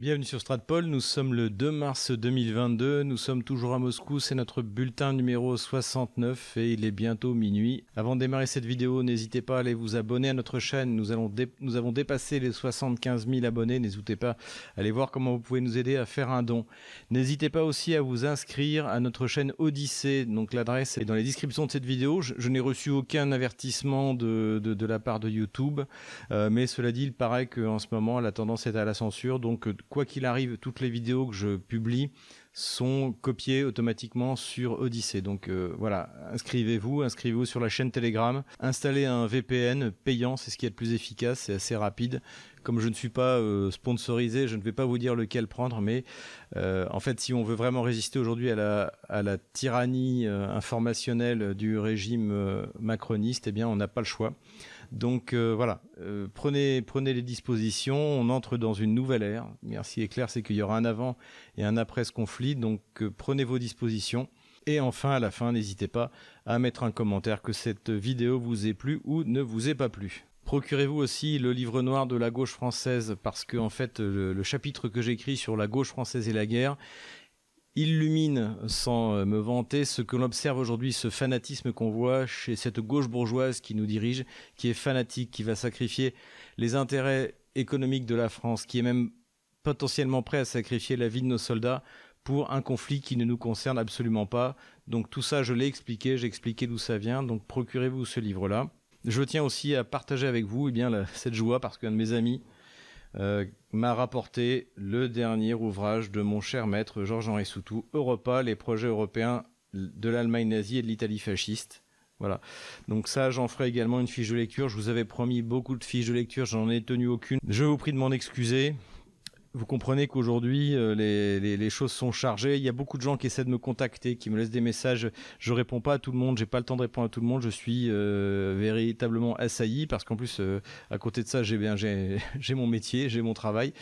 Bienvenue sur Stratpol, nous sommes le 2 mars 2022, nous sommes toujours à Moscou, c'est notre bulletin numéro 69 et il est bientôt minuit. Avant de démarrer cette vidéo, n'hésitez pas à aller vous abonner à notre chaîne, nous, avons dépassé les 75 000 abonnés, n'hésitez pas à aller voir comment vous pouvez nous aider à faire un don. N'hésitez pas aussi à vous inscrire à notre chaîne Odyssée, donc l'adresse est dans les descriptions de cette vidéo. Je, n'ai reçu aucun avertissement de, la part de YouTube, euh, mais cela dit, il paraît qu'en ce moment la tendance est à la censure, donc quoi qu'il arrive, toutes les vidéos que je publie sont copiées automatiquement sur Odyssey. Donc euh, voilà, inscrivez-vous, inscrivez-vous sur la chaîne Telegram, installez un VPN payant, c'est ce qui est le plus efficace, c'est assez rapide. Comme je ne suis pas euh, sponsorisé, je ne vais pas vous dire lequel prendre, mais euh, en fait, si on veut vraiment résister aujourd'hui à la, à la tyrannie informationnelle du régime macroniste, eh bien, on n'a pas le choix. Donc euh, voilà, euh, prenez, prenez les dispositions, on entre dans une nouvelle ère. Merci est clair, c'est qu'il y aura un avant et un après ce conflit, donc euh, prenez vos dispositions. Et enfin, à la fin, n'hésitez pas à mettre un commentaire que cette vidéo vous ait plu ou ne vous ait pas plu. Procurez-vous aussi le livre noir de la gauche française parce que en fait le chapitre que j'écris sur la gauche française et la guerre illumine, sans euh, me vanter, ce que l'on observe aujourd'hui, ce fanatisme qu'on voit chez cette gauche bourgeoise qui nous dirige, qui est fanatique, qui va sacrifier les intérêts économiques de la France, qui est même potentiellement prêt à sacrifier la vie de nos soldats pour un conflit qui ne nous concerne absolument pas. Donc tout ça, je l'ai expliqué, j'ai expliqué d'où ça vient, donc procurez-vous ce livre-là. Je tiens aussi à partager avec vous eh bien, cette joie parce qu'un de mes amis euh, m'a rapporté le dernier ouvrage de mon cher maître Georges-Henri Soutou, Europa, les projets européens de l'Allemagne nazie et de l'Italie fasciste. Voilà. Donc ça, j'en ferai également une fiche de lecture. Je vous avais promis beaucoup de fiches de lecture, j'en ai tenu aucune. Je vous prie de m'en excuser vous comprenez qu'aujourd'hui euh, les, choses sont chargées. Il y a beaucoup de gens qui essaient de me contacter, qui me laissent des messages. Je réponds pas à tout le monde. J'ai pas le temps de répondre à tout le monde. Je suis euh, véritablement assailli parce qu'en plus, euh, à côté de ça, j'ai bien j'ai mon métier, j'ai mon travail.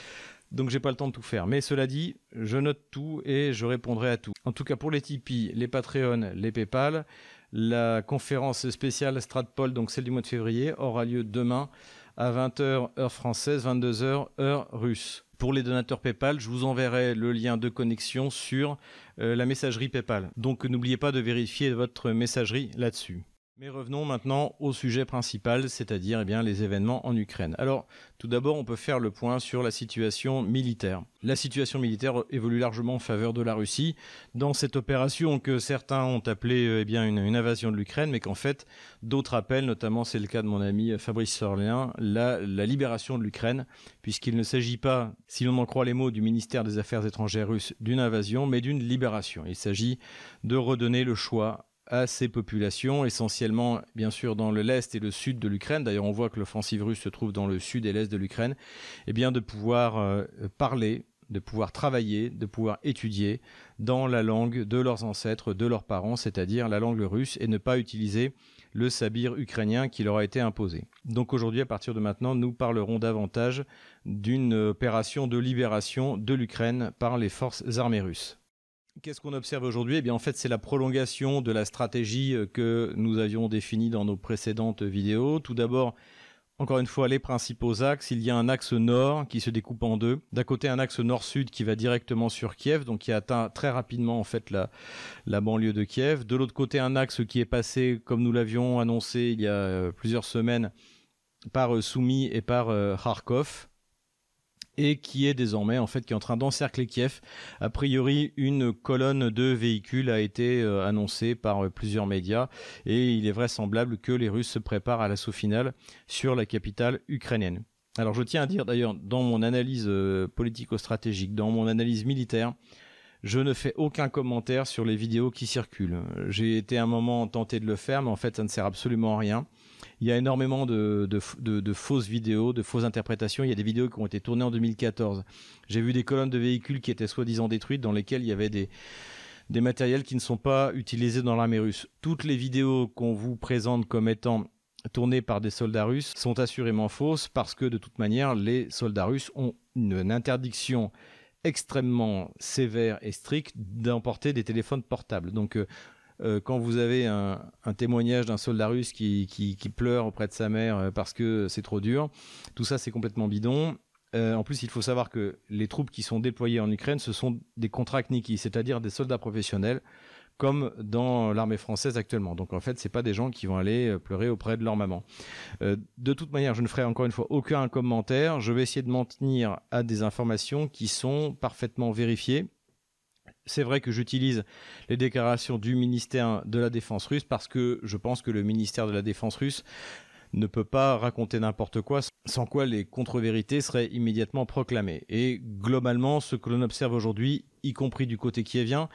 Donc j'ai pas le temps de tout faire. Mais cela dit, je note tout et je répondrai à tout. En tout cas pour les Tipeee, les Patreon, les PayPal, la conférence spéciale Stratpol, donc celle du mois de février, aura lieu demain à 20h heure française, 22h heure russe. Pour les donateurs PayPal, je vous enverrai le lien de connexion sur euh, la messagerie PayPal. Donc n'oubliez pas de vérifier votre messagerie là-dessus. Mais revenons maintenant au sujet principal, c'est-à-dire eh bien les événements en Ukraine. Alors, tout d'abord, on peut faire le point sur la situation militaire. La situation militaire évolue largement en faveur de la Russie dans cette opération que certains ont appelée eh bien une, invasion de l'Ukraine, mais qu'en fait d'autres appellent, notamment c'est le cas de mon ami Fabrice Sorlien, la, la libération de l'Ukraine, puisqu'il ne s'agit pas, si l'on en croit les mots du ministère des Affaires étrangères russe, d'une invasion, mais d'une libération. Il s'agit de redonner le choix à ces populations, essentiellement bien sûr dans le l'est et le sud de l'Ukraine. D'ailleurs, on voit que l'offensive russe se trouve dans le sud et l'est de l'Ukraine. Eh bien, de pouvoir euh, parler, de pouvoir travailler, de pouvoir étudier dans la langue de leurs ancêtres, de leurs parents, c'est-à-dire la langue russe, et ne pas utiliser le sabir ukrainien qui leur a été imposé. Donc aujourd'hui, à partir de maintenant, nous parlerons davantage d'une opération de libération de l'Ukraine par les forces armées russes. Qu'est-ce qu'on observe aujourd'hui? Eh bien, en fait, c'est la prolongation de la stratégie euh, que nous avions définie dans nos précédentes vidéos. Tout d'abord, encore une fois, les principaux axes. Il y a un axe nord qui se découpe en deux. D'un côté, un axe nord-sud qui va directement sur Kiev, donc qui atteint très rapidement en fait la, la banlieue de Kiev. De l'autre côté, un axe qui est passé, comme nous l'avions annoncé il y a euh, plusieurs semaines, par euh, Soumy et par Kharkov et qui est désormais en fait qui est en train d'encercler Kiev. A priori, une colonne de véhicules a été euh, annoncée par euh, plusieurs médias et il est vraisemblable que les Russes se préparent à l'assaut final sur la capitale ukrainienne. Alors je tiens à dire d'ailleurs dans mon analyse euh, politico-stratégique, dans mon analyse militaire, je ne fais aucun commentaire sur les vidéos qui circulent. J'ai été un moment tenté de le faire, mais en fait ça ne sert absolument à rien. Il y a énormément de, fausses vidéos, de fausses interprétations. Il y a des vidéos qui ont été tournées en 2014. J'ai vu des colonnes de véhicules qui étaient soi-disant détruites, dans lesquelles il y avait des, matériels qui ne sont pas utilisés dans l'armée russe. Toutes les vidéos qu'on vous présente comme étant tournées par des soldats russes sont assurément fausses parce que de toute manière, les soldats russes ont une interdiction extrêmement sévère et stricte d'emporter des téléphones portables. Donc euh, euh, quand vous avez un, témoignage d'un soldat russe qui, pleure auprès de sa mère euh, parce que c'est trop dur, tout ça c'est complètement bidon. en plus, il faut savoir que les troupes qui sont déployées en Ukraine, ce sont des contrachniki, c'est-à-dire des soldats professionnels comme dans l'armée française actuellement. Donc en fait, c'est pas des gens qui vont aller euh, pleurer auprès de leur maman. Euh, de toute manière, je ne ferai encore une fois aucun commentaire. Je vais essayer de m'en tenir à des informations qui sont parfaitement vérifiées. C'est vrai que j'utilise les déclarations du ministère de la Défense russe parce que je pense que le ministère de la Défense russe ne peut pas raconter n'importe quoi sans quoi les contre-vérités seraient immédiatement proclamées. Et globalement, ce que l'on observe aujourd'hui, y compris du côté qui vient,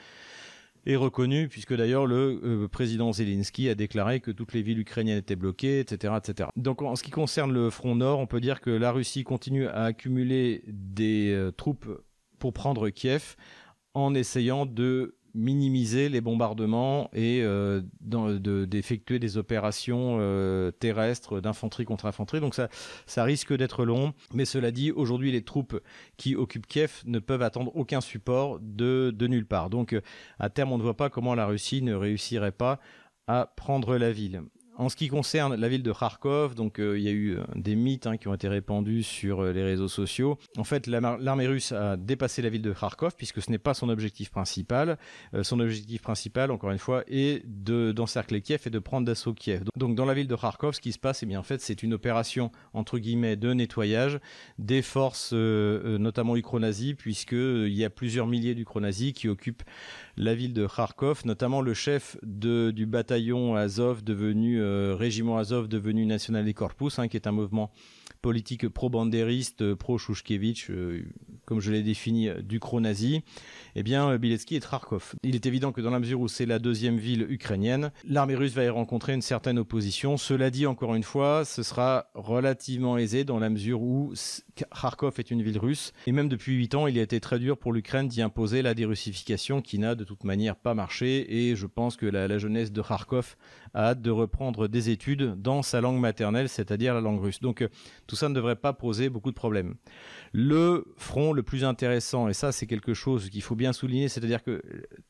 est reconnu, puisque d'ailleurs le euh, président Zelensky a déclaré que toutes les villes ukrainiennes étaient bloquées, etc., etc. Donc en ce qui concerne le front nord, on peut dire que la Russie continue à accumuler des euh, troupes pour prendre Kiev en essayant de minimiser les bombardements et euh, d'effectuer des opérations euh, terrestres d'infanterie contre infanterie. Donc ça, risque d'être long. Mais cela dit, aujourd'hui, les troupes qui occupent Kiev ne peuvent attendre aucun support de, de nulle part. Donc à terme, on ne voit pas comment la Russie ne réussirait pas à prendre la ville. En ce qui concerne la ville de Kharkov, donc euh, il y a eu euh, des mythes hein, qui ont été répandus sur euh, les réseaux sociaux. En fait, l'armée russe a dépassé la ville de Kharkov puisque ce n'est pas son objectif principal. son objectif principal, encore une fois, est d'encercler Kiev et de prendre d'assaut Kiev. Donc, dans la ville de Kharkov, ce qui se passe, eh bien en fait, c'est une opération entre guillemets de nettoyage des forces, notamment ukro-nazis, puisque il y a plusieurs milliers d'ukro-nazis qui occupent la ville de Kharkov, notamment le chef du bataillon Azov devenu euh, régiment Azov devenu National Corpus, hein, qui est un mouvement politique pro-bandériste, euh, pro-Chouchkevitch, euh, comme je l'ai défini, du cro-nazi, eh bien, Biletsky est Kharkov. Il est évident que dans la mesure où c'est la deuxième ville ukrainienne, l'armée russe va y rencontrer une certaine opposition. Cela dit, encore une fois, ce sera relativement aisé dans la mesure où Kharkov est une ville russe. Et même depuis 8 ans, il a été très dur pour l'Ukraine d'y imposer la dérussification qui n'a de toute manière pas marché. Et je pense que la, la jeunesse de Kharkov a hâte de reprendre des études dans sa langue maternelle, c'est-à-dire la langue russe. Donc tout ça ne devrait pas poser beaucoup de problèmes. Le front le plus intéressant, et ça c'est quelque chose qu'il faut bien souligner, c'est-à-dire que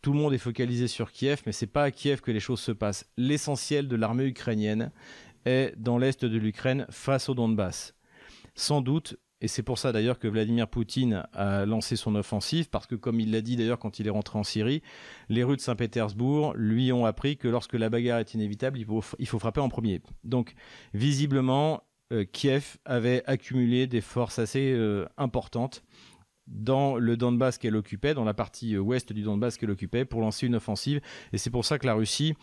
tout le monde est focalisé sur Kiev, mais c'est pas à Kiev que les choses se passent. L'essentiel de l'armée ukrainienne est dans l'est de l'Ukraine face au Donbass. Sans doute et c'est pour ça d'ailleurs que Vladimir Poutine a lancé son offensive, parce que comme il l'a dit d'ailleurs quand il est rentré en Syrie, les rues de Saint-Pétersbourg lui ont appris que lorsque la bagarre est inévitable, il faut, frapper en premier. Donc visiblement, euh, Kiev avait accumulé des forces assez euh, importantes dans le Donbass qu'elle occupait, dans la partie euh, ouest du Donbass qu'elle occupait, pour lancer une offensive. Et c'est pour ça que la Russie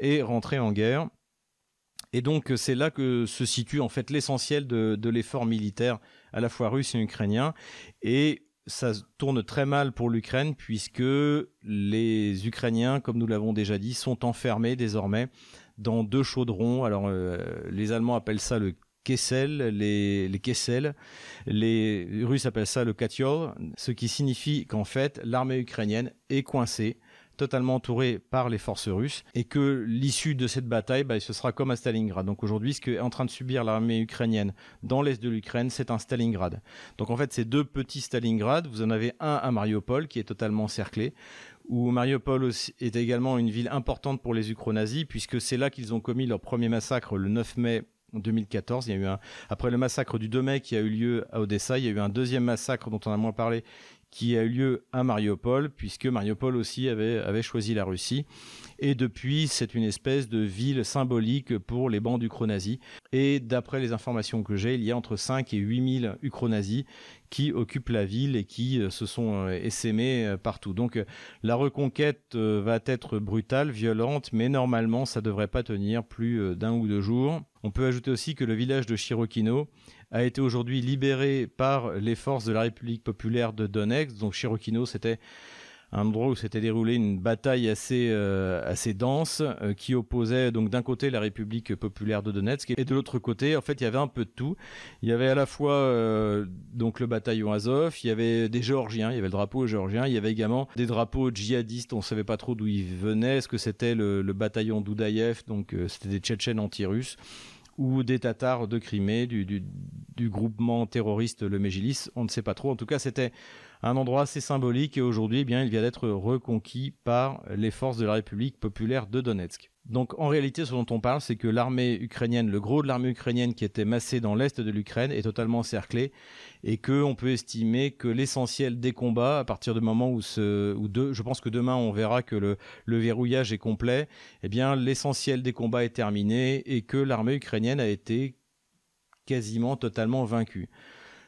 est rentrée en guerre. Et donc c'est là que se situe en fait l'essentiel de l'effort militaire à la fois russe et ukrainien. Et ça tourne très mal pour l'Ukraine puisque les Ukrainiens, comme nous l'avons déjà dit, sont enfermés désormais dans deux chaudrons. Alors euh, les Allemands appellent ça le Kessel, les, Kessel, les Russes appellent ça le Katyol, ce qui signifie qu'en fait l'armée ukrainienne est coincée totalement entouré par les forces russes et que l'issue de cette bataille, bah, ce sera comme à Stalingrad. Donc aujourd'hui, ce qu'est en train de subir l'armée ukrainienne dans l'est de l'Ukraine, c'est un Stalingrad. Donc en fait, ces deux petits Stalingrad, vous en avez un à Mariupol qui est totalement cerclé, où Mariupol est également une ville importante pour les ukro-nazis, puisque c'est là qu'ils ont commis leur premier massacre le 9 mai 2014, il y a eu un, après le massacre du 2 mai qui a eu lieu à Odessa, il y a eu un deuxième massacre dont on a moins parlé, qui a eu lieu à Mariupol, puisque Mariupol aussi avait, choisi la Russie. Et depuis, c'est une espèce de ville symbolique pour les bandes ukro-nazis. Et d'après les informations que j'ai, il y a entre 5 et 8 000 ukro-nazis qui occupent la ville et qui euh, se sont euh, essaimés euh, partout. Donc la reconquête va être brutale, violente, mais normalement, ça devrait pas tenir plus d'un ou deux jours. On peut ajouter aussi que le village de Chirokino a été aujourd'hui libéré par les forces de la République populaire de Donetsk. Donc Chirokino, c'était un endroit où s'était déroulée une bataille assez euh, assez dense euh, qui opposait donc d'un côté la République populaire de Donetsk et de l'autre côté en fait il y avait un peu de tout. Il y avait à la fois euh, donc le bataillon Azov, il y avait des Géorgiens, il y avait le drapeau géorgien, il y avait également des drapeaux djihadistes, on savait pas trop d'où ils venaient, est-ce que c'était le, bataillon Doudaïev, donc c'était des Tchétchènes anti-russes ou des Tatars de Crimée, du, du, groupement terroriste le Mégilis, on ne sait pas trop. En tout cas, c'était un endroit assez symbolique et aujourd'hui, eh bien, il vient d'être reconquis par les forces de la République populaire de Donetsk. Donc en réalité, ce dont on parle, c'est que l'armée ukrainienne, le gros de l'armée ukrainienne qui était massée dans l'est de l'Ukraine, est totalement encerclé et que on peut estimer que l'essentiel des combats, à partir du moment où ce, je pense que demain on verra que le, le verrouillage est complet, eh bien l'essentiel des combats est terminé et que l'armée ukrainienne a été quasiment totalement vaincue.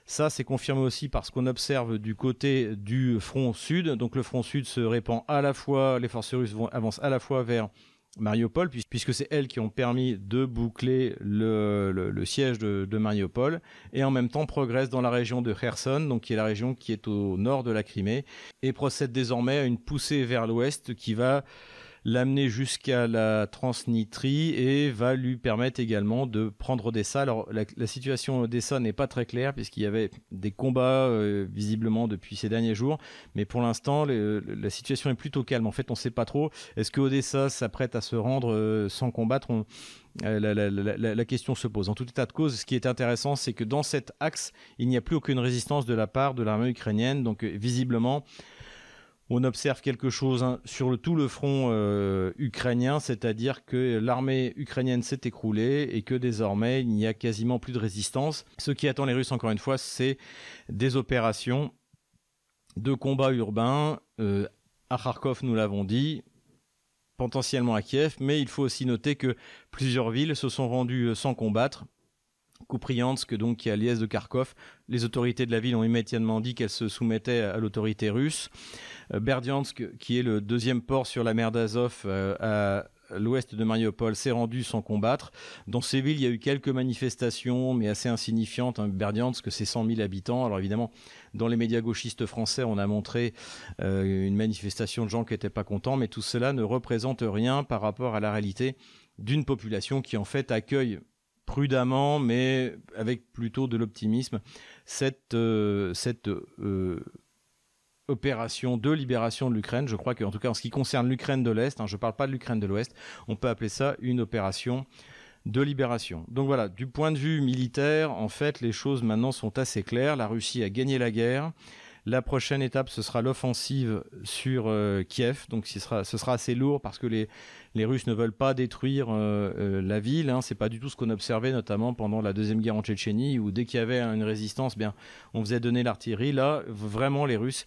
Ça, c'est confirmé aussi par ce qu'on observe du côté du front sud. Donc le front sud se répand à la fois, les forces russes vont, avancent à la fois vers Mariupol, puisque c'est elles qui ont permis de boucler le, siège de, Mariupol, et en même temps progressent dans la région de Kherson, qui est la région qui est au nord de la Crimée, et procède désormais à une poussée vers l'ouest qui va l'amener jusqu'à la Transnistrie et va lui permettre également de prendre Odessa. Alors la, situation Odessa n'est pas très claire puisqu'il y avait des combats euh, visiblement depuis ces derniers jours, mais pour l'instant la situation est plutôt calme. En fait, on ne sait pas trop. Est-ce que Odessa s'apprête à se rendre euh, sans combattre? Euh, la, question se pose. En tout état de cause, ce qui est intéressant, c'est que dans cet axe, il n'y a plus aucune résistance de la part de l'armée ukrainienne. Donc, visiblement, on observe quelque chose hein, sur tout le front euh, ukrainien, c'est-à-dire que l'armée ukrainienne s'est écroulée et que désormais il n'y a quasiment plus de résistance. Ce qui attend les Russes, encore une fois, c'est des opérations de combat urbain. Euh, à Kharkov, nous l'avons dit, potentiellement à Kiev, mais il faut aussi noter que plusieurs villes se sont rendues euh, sans combattre. Kupriansk, donc qui est à l'est de Kharkov, les autorités de la ville ont immédiatement dit qu'elles se soumettaient à l'autorité russe. Euh, Berdiansk, qui est le deuxième port sur la mer d'Azov euh, à l'ouest de Mariupol s'est rendu sans combattre. Dans ces villes, il y a eu quelques manifestations, mais assez insignifiantes. Hein. Berdiansk, c'est 100 000 habitants. Alors évidemment, dans les médias gauchistes français, on a montré euh, une manifestation de gens qui n'étaient pas contents, mais tout cela ne représente rien par rapport à la réalité d'une population qui en fait accueille prudemment, mais avec plutôt de l'optimisme, cette, cette opération de libération de l'Ukraine. Je crois qu'en tout cas en ce qui concerne l'Ukraine de l'Est, hein, je ne parle pas de l'Ukraine de l'Ouest, on peut appeler ça une opération de libération. Donc voilà, du point de vue militaire, en fait, les choses maintenant sont assez claires. La Russie a gagné la guerre. La prochaine étape, ce sera l'offensive sur euh, Kiev. Donc ce sera, assez lourd parce que les, les Russes ne veulent pas détruire euh, euh, la ville. Hein. C'est pas du tout ce qu'on observait notamment pendant la deuxième guerre en Tchétchénie où dès qu'il y avait une résistance, bien on faisait donner l'artillerie. Là, vraiment, les Russes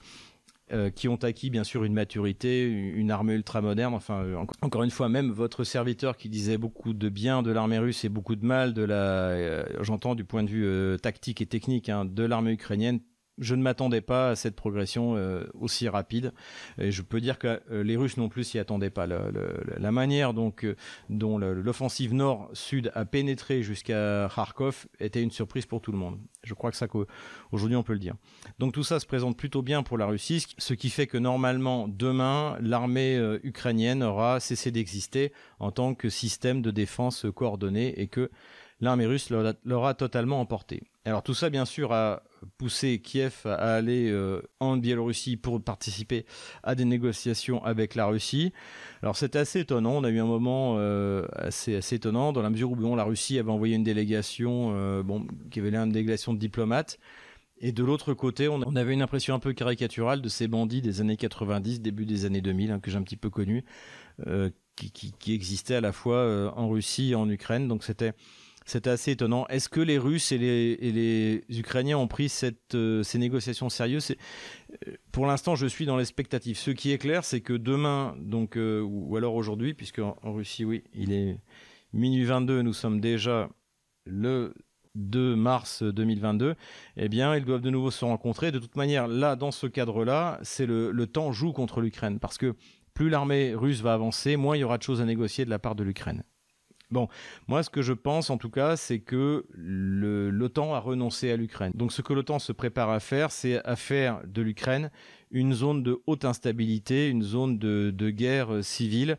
qui ont acquis bien sûr une maturité, une armée ultra moderne. Enfin, encore une fois, même votre serviteur qui disait beaucoup de bien de l'armée russe et beaucoup de mal de la, j'entends du point de vue tactique et technique hein, de l'armée ukrainienne, je ne m'attendais pas à cette progression euh, aussi rapide. Et je peux dire que euh, les Russes non plus s'y attendaient pas. La, manière euh, dont l'offensive nord-sud a pénétré jusqu'à Kharkov était une surprise pour tout le monde. Je crois que ça qu'aujourd'hui on peut le dire. Donc tout ça se présente plutôt bien pour la Russie, ce qui fait que normalement demain l'armée ukrainienne aura cessé d'exister en tant que système de défense coordonné et que l'armée russe l'aura totalement emporté. Alors tout ça bien sûr a poussé Kiev à aller euh, en Biélorussie pour participer à des négociations avec la Russie. Alors c'était assez étonnant, on a eu un moment euh, assez, assez étonnant dans la mesure où bon, la Russie avait envoyé une délégation, euh, bon, qui avait l'air une délégation de diplomates. Et de l'autre côté, on avait une impression un peu caricaturale de ces bandits des années 90, début des années 2000, hein, que j'ai un petit peu connu, qui, qui, qui, existaient à la fois en Russie et en Ukraine. Donc c'était c'était assez étonnant. Est-ce que les Russes et les, Ukrainiens ont pris euh, ces négociations sérieuses euh, Pour l'instant, je suis dans l'expectative. Ce qui est clair, c'est que demain, donc, euh, ou, alors aujourd'hui, puisque en, Russie, oui, il est minuit 22, nous sommes déjà le 2 mars 2022, eh bien, ils doivent de nouveau se rencontrer. De toute manière, là, dans ce cadre-là, c'est le temps joue contre l'Ukraine, parce que plus l'armée russe va avancer, moins il y aura de choses à négocier de la part de l'Ukraine. Bon, moi ce que je pense en tout cas, c'est que l'OTAN a renoncé à l'Ukraine. Donc ce que l'OTAN se prépare à faire, c'est à faire de l'Ukraine une zone de haute instabilité, une zone de, guerre civile,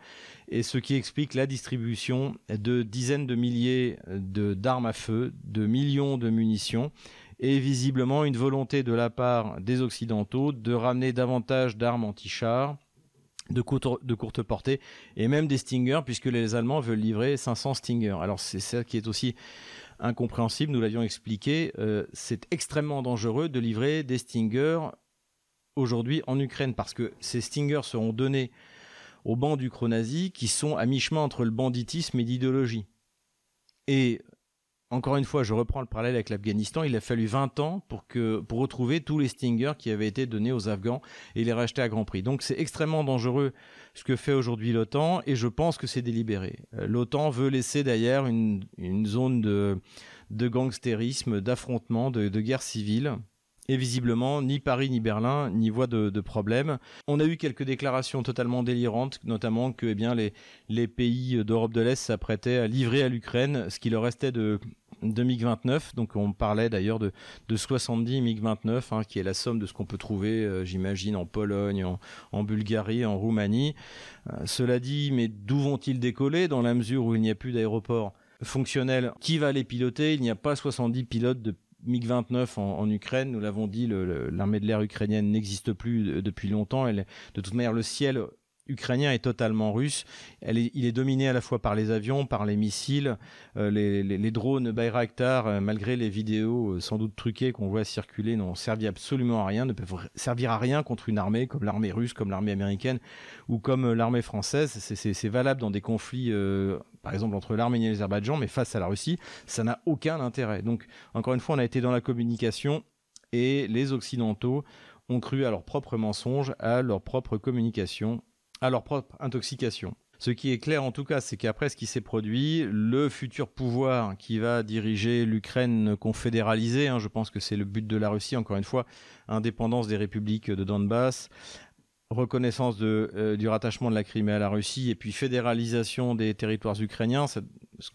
et ce qui explique la distribution de dizaines de milliers d'armes à feu, de millions de munitions, et visiblement une volonté de la part des Occidentaux de ramener davantage d'armes anti-chars de courte, portée et même des Stinger puisque les Allemands veulent livrer 500 Stinger. Alors c'est ça qui est aussi incompréhensible, nous l'avions expliqué, euh, c'est extrêmement dangereux de livrer des Stinger aujourd'hui en Ukraine parce que ces Stingers seront donnés aux bancs du nazi qui sont à mi-chemin entre le banditisme et l'idéologie. Et encore une fois, je reprends le parallèle avec l'Afghanistan, il a fallu 20 ans pour, retrouver tous les Stingers qui avaient été donnés aux Afghans et les racheter à grand prix. Donc c'est extrêmement dangereux ce que fait aujourd'hui l'OTAN et je pense que c'est délibéré. Euh, L'OTAN veut laisser d'ailleurs une, zone de, de gangstérisme, d'affrontement, de, guerre civile et visiblement, ni Paris ni Berlin n'y voient de, problème. On a eu quelques déclarations totalement délirantes, notamment que eh les pays d'Europe de l'Est s'apprêtaient à livrer à l'Ukraine ce qui leur restait de, de MiG-29. Donc on parlait d'ailleurs de, de 70 MiG-29, hein, qui est la somme de ce qu'on peut trouver, euh, j'imagine, en Pologne, en, Bulgarie, en Roumanie. Euh, cela dit, mais d'où vont-ils décoller dans la mesure où il n'y a plus d'aéroport fonctionnel? Qui va les piloter? Il n'y a pas 70 pilotes de MiG-29 en, Ukraine, nous l'avons dit, l'armée de l'air ukrainienne n'existe plus depuis longtemps. Elle, de toute manière, le ciel ukrainien est totalement russe. il est dominé à la fois par les avions, par les missiles, euh, les, drones Bayraktar, euh, malgré les vidéos euh, sans doute truquées qu'on voit circuler, n'ont servi absolument à rien, ne peuvent servir à rien contre une armée comme l'armée russe, comme l'armée américaine ou comme l'armée française. C'est valable dans des conflits, par exemple entre l'Arménie et l'Azerbaïdjan, mais face à la Russie, ça n'a aucun intérêt. Donc, encore une fois, on a été dans la communication et les Occidentaux ont cru à leurs propres mensonges, à leur propre communication à leur propre intoxication. Ce qui est clair en tout cas, c'est qu'après ce qui s'est produit, le futur pouvoir qui va diriger l'Ukraine confédéralisée, hein, je pense que c'est le but de la Russie, encore une fois, indépendance des républiques de Donbass, reconnaissance euh, du rattachement de la Crimée à la Russie et puis fédéralisation des territoires ukrainiens,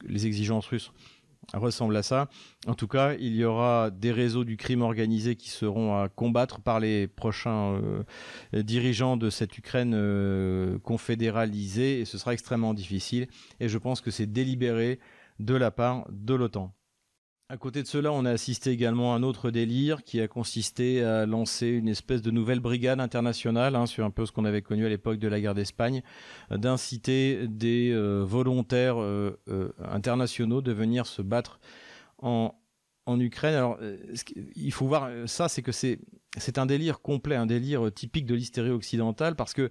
les exigences russes ressemble à ça. En tout cas, il y aura des réseaux du crime organisé qui seront à combattre par les prochains euh, dirigeants de cette Ukraine euh, confédéralisée et ce sera extrêmement difficile. Et je pense que c'est délibéré de la part de l'OTAN. À côté de cela, on a assisté également à un autre délire qui a consisté à lancer une espèce de nouvelle brigade internationale, hein, sur un peu ce qu'on avait connu à l'époque de la guerre d'Espagne, d'inciter des euh, volontaires euh, euh, internationaux de venir se battre en, en Ukraine. Alors, il faut voir ça, c'est que c'est c'est un délire complet, un délire typique de l'hystérie occidentale, parce que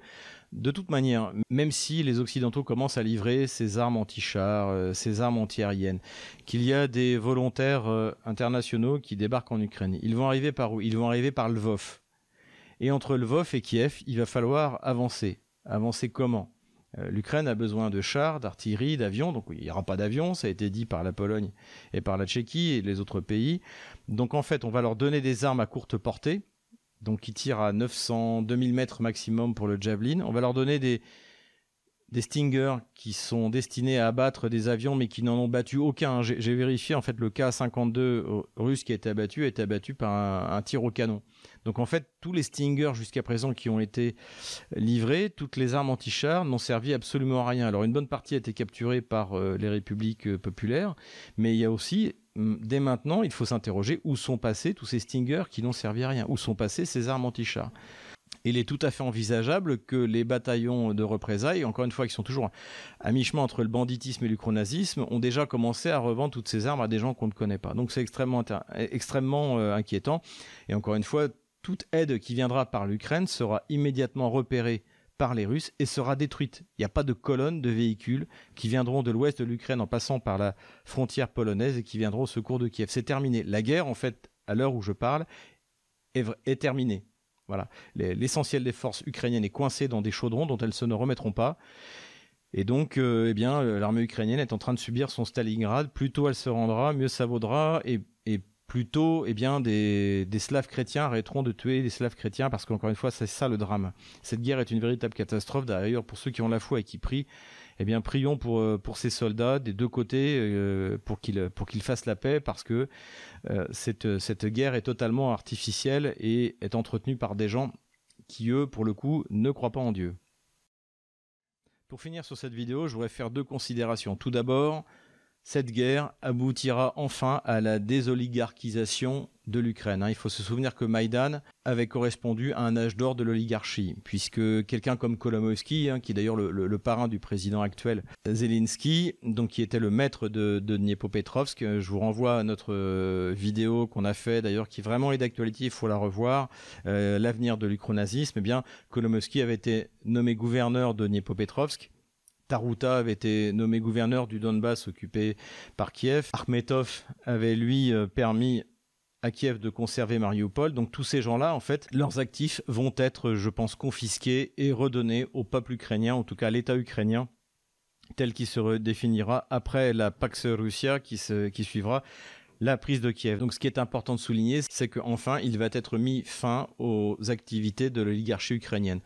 de toute manière, même si les Occidentaux commencent à livrer ces armes anti-chars, euh, ces armes anti-aériennes, qu'il y a des volontaires internationaux qui débarquent en Ukraine, ils vont arriver par où? Ils vont arriver par Lvov. Et entre Lvov et Kiev, il va falloir avancer. Avancer comment? euh, L'Ukraine a besoin de chars, d'artillerie, d'avions. Donc il n'y aura pas d'avions, ça a été dit par la Pologne et par la Tchéquie et les autres pays. Donc en fait, on va leur donner des armes à courte portée, donc qui tirent à 900, 2000 mètres maximum pour le Javelin. On va leur donner des, des Stingers qui sont destinés à abattre des avions mais qui n'en ont battu aucun. J'ai vérifié en fait le K-52 russe qui a été abattu a été abattu par un, tir au canon. Donc en fait tous les Stingers jusqu'à présent qui ont été livrés, toutes les armes anti-chars n'ont servi absolument à rien. Alors une bonne partie a été capturée par euh, les républiques euh, populaires, mais il y a aussi dès maintenant il faut s'interroger où sont passés tous ces Stingers qui n'ont servi à rien, où sont passées ces armes anti-chars? Il est tout à fait envisageable que les bataillons de représailles, encore une fois, qui sont toujours à mi-chemin entre le banditisme et l'ucronazisme, ont déjà commencé à revendre toutes ces armes à des gens qu'on ne connaît pas. Donc c'est extrêmement, euh, inquiétant. Et encore une fois, toute aide qui viendra par l'Ukraine sera immédiatement repérée par les Russes et sera détruite. Il n'y a pas de colonne de véhicules qui viendront de l'ouest de l'Ukraine en passant par la frontière polonaise et qui viendront au secours de Kiev. C'est terminé. La guerre, en fait, à l'heure où je parle, est terminée. Voilà. L'essentiel des forces ukrainiennes est coincé dans des chaudrons dont elles se ne remettront pas. Et donc, euh, eh bien, euh, l'armée ukrainienne est en train de subir son Stalingrad. Plus tôt elle se rendra, mieux ça vaudra. Et, plus tôt, eh bien, des, des Slaves chrétiens arrêteront de tuer des Slaves chrétiens parce qu'encore une fois, c'est ça le drame. Cette guerre est une véritable catastrophe. D'ailleurs, pour ceux qui ont la foi et qui prient, eh bien, prions pour, euh, pour ces soldats des deux côtés euh, pour qu'ils pour qu'ils fassent la paix parce que euh, cette, cette guerre est totalement artificielle et est entretenue par des gens qui, eux, pour le coup, ne croient pas en Dieu. Pour finir sur cette vidéo, je voudrais faire deux considérations. Tout d'abord, cette guerre aboutira enfin à la désoligarchisation de l'Ukraine. Hein. Il faut se souvenir que Maïdan avait correspondu à un âge d'or de l'oligarchie, puisque quelqu'un comme Kolomoïski, hein, qui est d'ailleurs le, parrain du président actuel Zelensky, donc qui était le maître de, Dniepopetrovsk, je vous renvoie à notre euh, vidéo qu'on a fait d'ailleurs, qui vraiment est d'actualité, il faut la revoir, euh, l'avenir de l'ukronazisme, eh bien avait été nommé gouverneur de Dniepopetrovsk, Taruta avait été nommé gouverneur du Donbass occupé par Kiev. Armetov avait lui euh, permis à Kiev de conserver Mariupol. Donc tous ces gens-là, en fait, leurs actifs vont être, je pense, confisqués et redonnés au peuple ukrainien, en tout cas à l'État ukrainien, tel qu'il se redéfinira après la Pax Russia qui, suivra la prise de Kiev. Donc ce qui est important de souligner, c'est qu'enfin, il va être mis fin aux activités de l'oligarchie ukrainienne.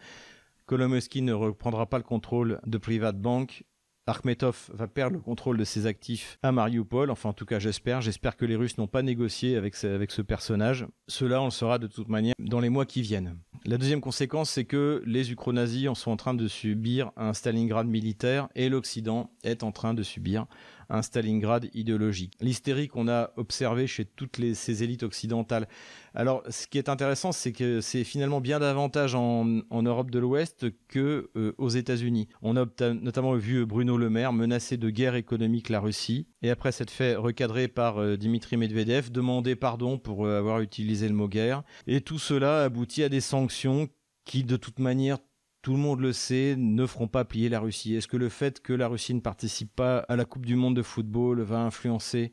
Kolomoisky ne reprendra pas le contrôle de Privat Bank Akhmetov va perdre le contrôle de ses actifs à Mariupol. Enfin, en tout cas, j'espère. J'espère que les Russes n'ont pas négocié avec ce, personnage. Cela, on le saura de toute manière dans les mois qui viennent. La deuxième conséquence, c'est que les Ukro-nazis sont en train de subir un Stalingrad militaire et l'Occident est en train de subir un Stalingrad idéologique. L'hystérie qu'on a observée chez toutes les, ces élites occidentales. Alors, ce qui est intéressant, c'est que c'est finalement bien davantage en, Europe de l'Ouest que euh, États-Unis. On a notamment vu Bruno Le Maire menacer de guerre économique la Russie et après s'être fait recadrer par euh, Dimitri Medvedev, demander pardon pour euh, avoir utilisé le mot guerre. Et tout cela aboutit à des sanctions qui, de toute manière, tout le monde le sait, ne feront pas plier la Russie. Est-ce que le fait que la Russie ne participe pas à la Coupe du Monde de football va influencer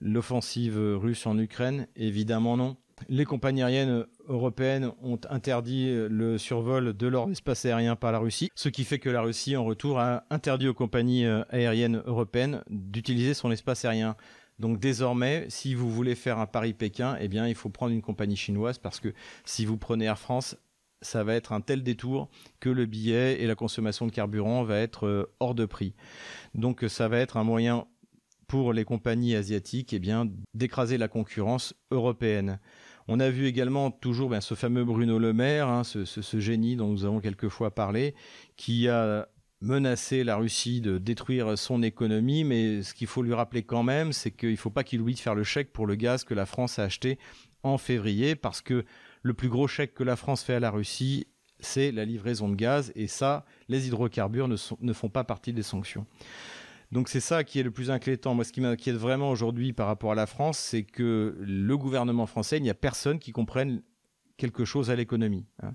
l'offensive russe en Ukraine? Évidemment non. Les compagnies aériennes européennes ont interdit le survol de leur espace aérien par la Russie, ce qui fait que la Russie, en retour, a interdit aux compagnies euh, aériennes européennes d'utiliser son espace aérien. Donc désormais, si vous voulez faire un Paris-Pékin, eh bien, il faut prendre une compagnie chinoise parce que si vous prenez Air France, ça va être un tel détour que le billet et la consommation de carburant va être euh, hors de prix. Donc ça va être un moyen pour les compagnies asiatiques eh bien d'écraser la concurrence européenne. On a vu également toujours ben, ce fameux Bruno Le Maire, hein, ce, génie dont nous avons quelquefois parlé, qui a menacé la Russie de détruire son économie, mais ce qu'il faut lui rappeler quand même, c'est qu'il ne faut pas qu'il oublie de faire le chèque pour le gaz que la France a acheté en février, parce que le plus gros chèque que la France fait à la Russie, c'est la livraison de gaz, et ça, les hydrocarbures ne, font pas partie des sanctions. Donc c'est ça qui est le plus inquiétant. Moi, ce qui m'inquiète vraiment aujourd'hui par rapport à la France, c'est que le gouvernement français, il n'y a personne qui comprenne quelque chose à l'économie. Hein.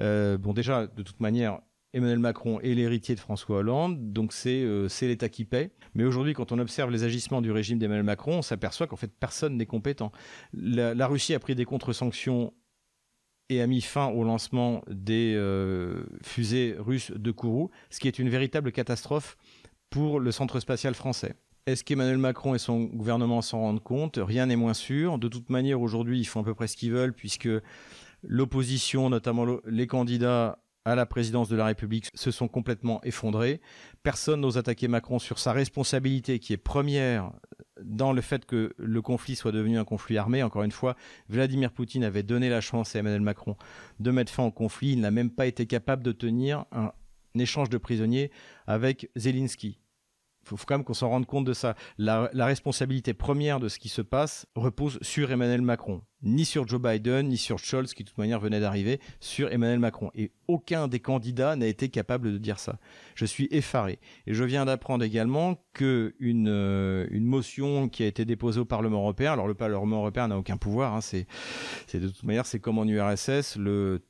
Euh, bon, déjà, de toute manière, Emmanuel Macron est l'héritier de François Hollande, donc euh, c'est l'État qui paie. Mais aujourd'hui, quand on observe les agissements du régime d'Emmanuel Macron, on s'aperçoit qu'en fait, personne n'est compétent. la, Russie a pris des contre-sanctions et a mis fin au lancement des euh, fusées russes de Kourou, ce qui est une véritable catastrophe pour le centre spatial français. Est-ce qu'Emmanuel Macron et son gouvernement s'en rendent compte? Rien n'est moins sûr. De toute manière, aujourd'hui, ils font à peu près ce qu'ils veulent, puisque l'opposition, notamment les candidats à la présidence de la République, se sont complètement effondrés. Personne n'ose attaquer Macron sur sa responsabilité, qui est première dans le fait que le conflit soit devenu un conflit armé. Encore une fois, Vladimir Poutine avait donné la chance à Emmanuel Macron de mettre fin au conflit. Il n'a même pas été capable de tenir un, échange de prisonniers avec Zelensky. Il faut quand même qu'on s'en rende compte de ça. La, responsabilité première de ce qui se passe repose sur Emmanuel Macron. Ni sur Joe Biden, ni sur Scholz, qui de toute manière venait d'arriver, sur Emmanuel Macron. Et aucun des candidats n'a été capable de dire ça. Je suis effaré. Et je viens d'apprendre également qu'une euh, une motion qui a été déposée au Parlement européen, alors le Parlement européen n'a aucun pouvoir, hein, c'est de toute manière, c'est comme en URSS, le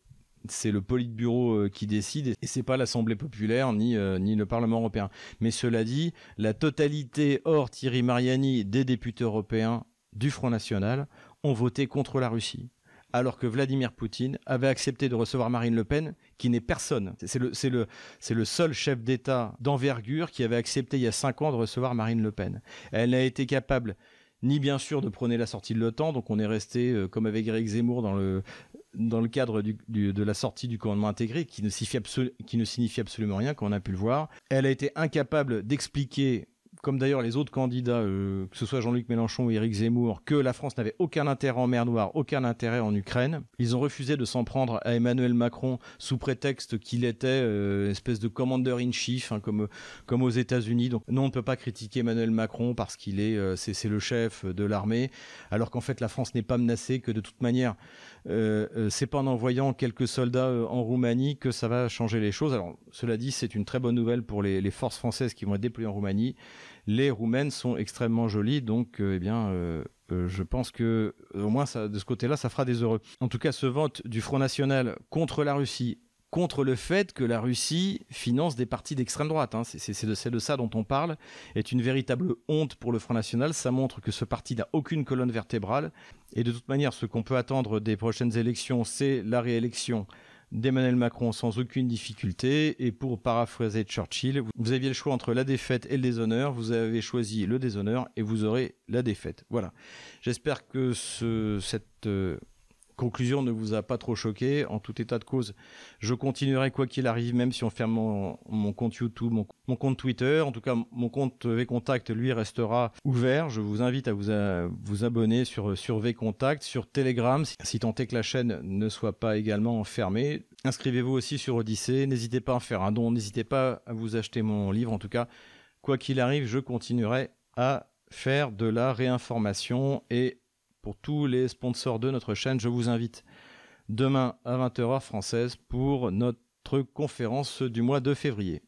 c'est le Politburo euh, qui décide et c'est pas l'Assemblée populaire ni, euh, ni le Parlement européen. Mais cela dit, la totalité hors Thierry Mariani des députés européens du Front National ont voté contre la Russie. Alors que Vladimir Poutine avait accepté de recevoir Marine Le Pen, qui n'est personne. C'est le, le, le seul chef d'État d'envergure qui avait accepté il y a cinq ans de recevoir Marine Le Pen. Elle n'a été capable ni bien sûr de prôner la sortie de l'OTAN, donc on est resté euh, comme avec Eric Zemmour dans le, dans le cadre de la sortie du commandement intégré, qui ne, signifie absolument rien, comme on a pu le voir. Elle a été incapable d'expliquer comme d'ailleurs les autres candidats, euh, que ce soit Jean-Luc Mélenchon ou Éric Zemmour, que la France n'avait aucun intérêt en mer Noire, aucun intérêt en Ukraine. Ils ont refusé de s'en prendre à Emmanuel Macron sous prétexte qu'il était euh, espèce de commander in chief, hein, comme comme aux États-Unis. Donc non, on ne peut pas critiquer Emmanuel Macron parce qu'il est euh, c'est le chef de l'armée, alors qu'en fait la France n'est pas menacée, que de toute manière c'est pas en envoyant quelques soldats en Roumanie que ça va changer les choses. Alors cela dit, c'est une très bonne nouvelle pour les, forces françaises qui vont être déployées en Roumanie les roumaines sont extrêmement jolies, donc euh, eh bien, euh, euh, je pense que au moins de ce côté-là, ça fera des heureux. En tout cas, ce vote du Front National contre la Russie, contre le fait que la Russie finance des partis d'extrême droite, hein, c'est de, de, ça dont on parle, est une véritable honte pour le Front National. Ça montre que ce parti n'a aucune colonne vertébrale. Et de toute manière, ce qu'on peut attendre des prochaines élections, c'est la réélection d'Emmanuel Macron sans aucune difficulté. Et pour paraphraser Churchill, vous aviez le choix entre la défaite et le déshonneur. Vous avez choisi le déshonneur et vous aurez la défaite. Voilà. J'espère que ce, cette euh, conclusion ne vous a pas trop choqué. En tout état de cause, je continuerai quoi qu'il arrive, même si on ferme mon, compte YouTube, mon, compte Twitter. En tout cas, mon compte VContact, lui, restera ouvert. Je vous invite à vous, vous abonner sur, sur VContact, sur Telegram, si tant est que la chaîne ne soit pas également fermée. Inscrivez-vous aussi sur Odyssée. N'hésitez pas à faire un don. N'hésitez pas à vous acheter mon livre. En tout cas, quoi qu'il arrive, je continuerai à faire de la réinformation et pour tous les sponsors de notre chaîne, je vous invite demain à 20h française pour notre conférence du mois de février.